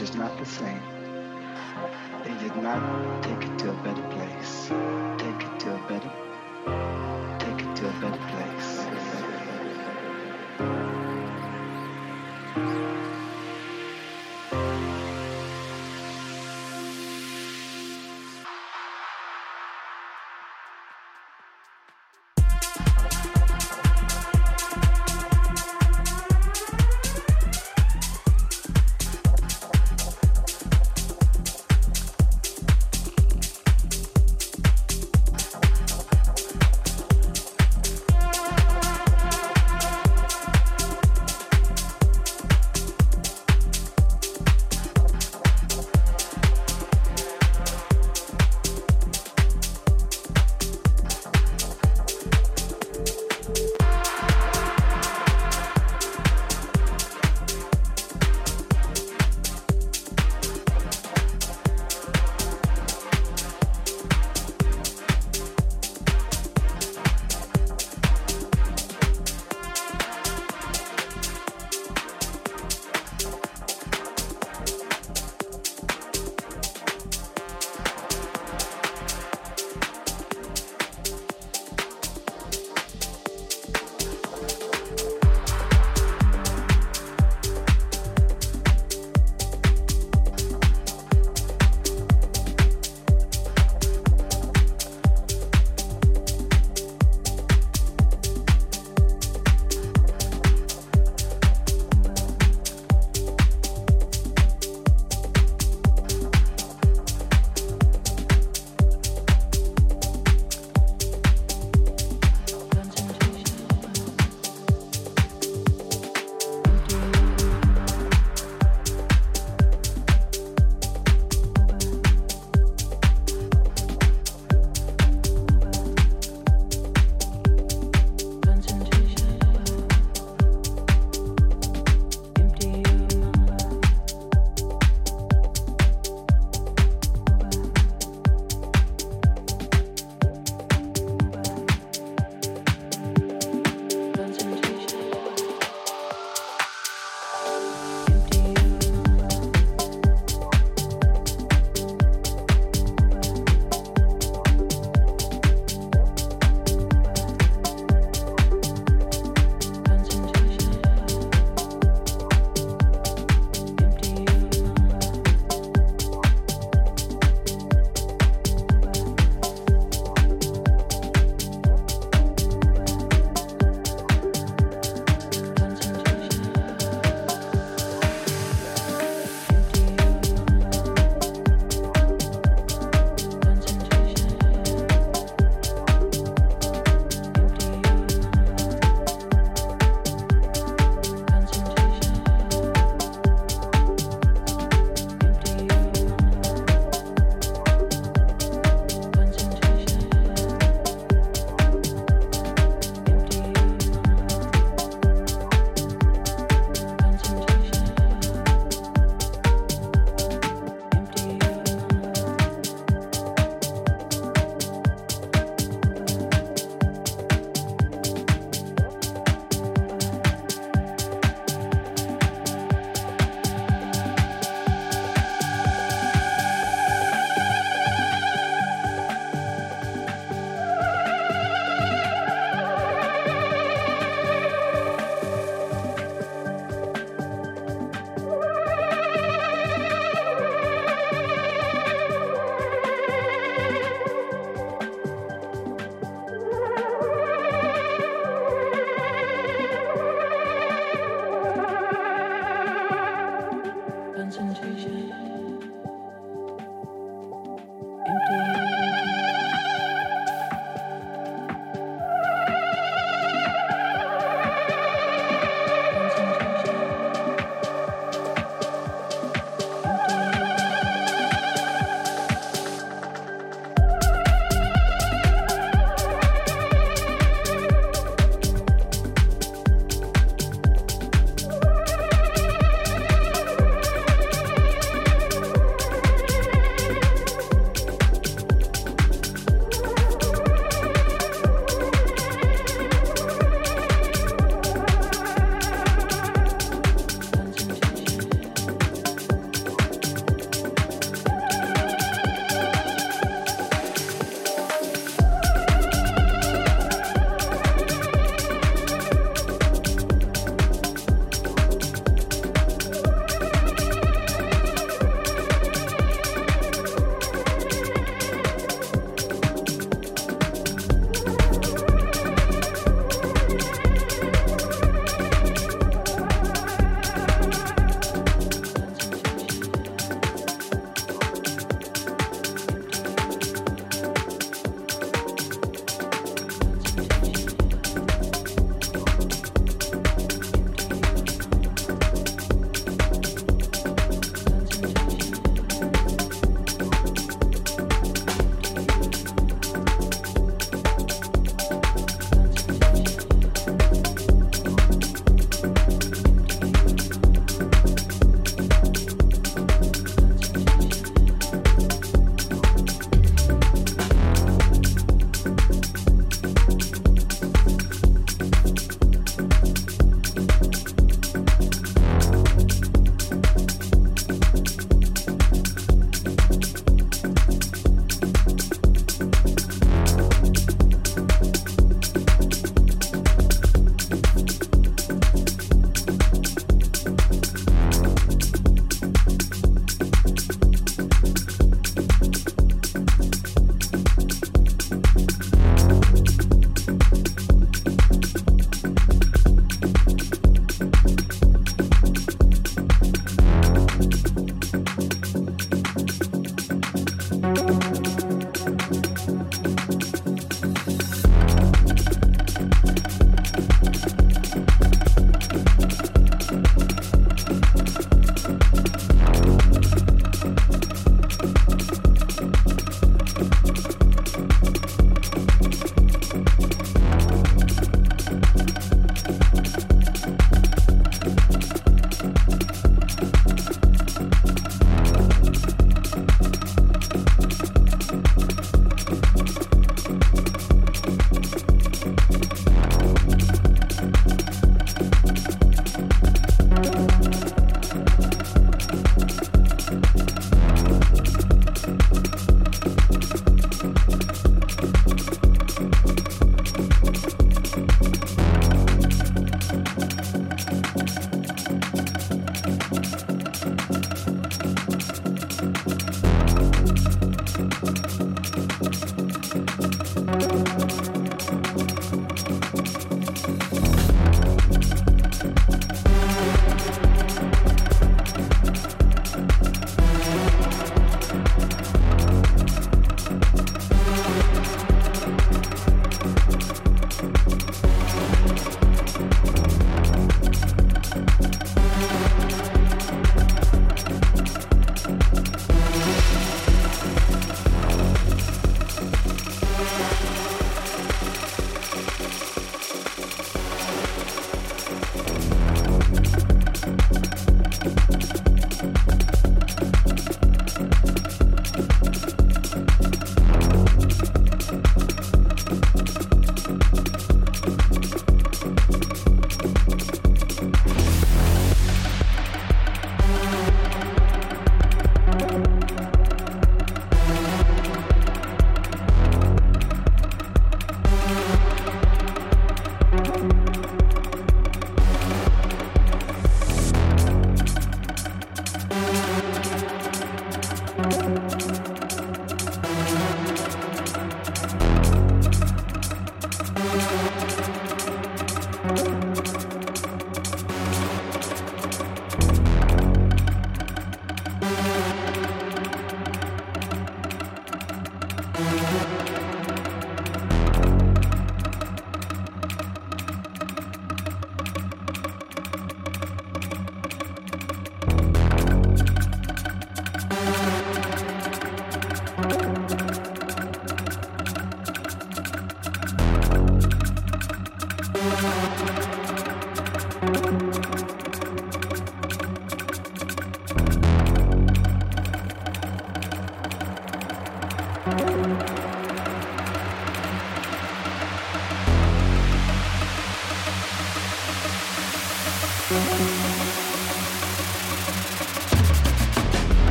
is not the same.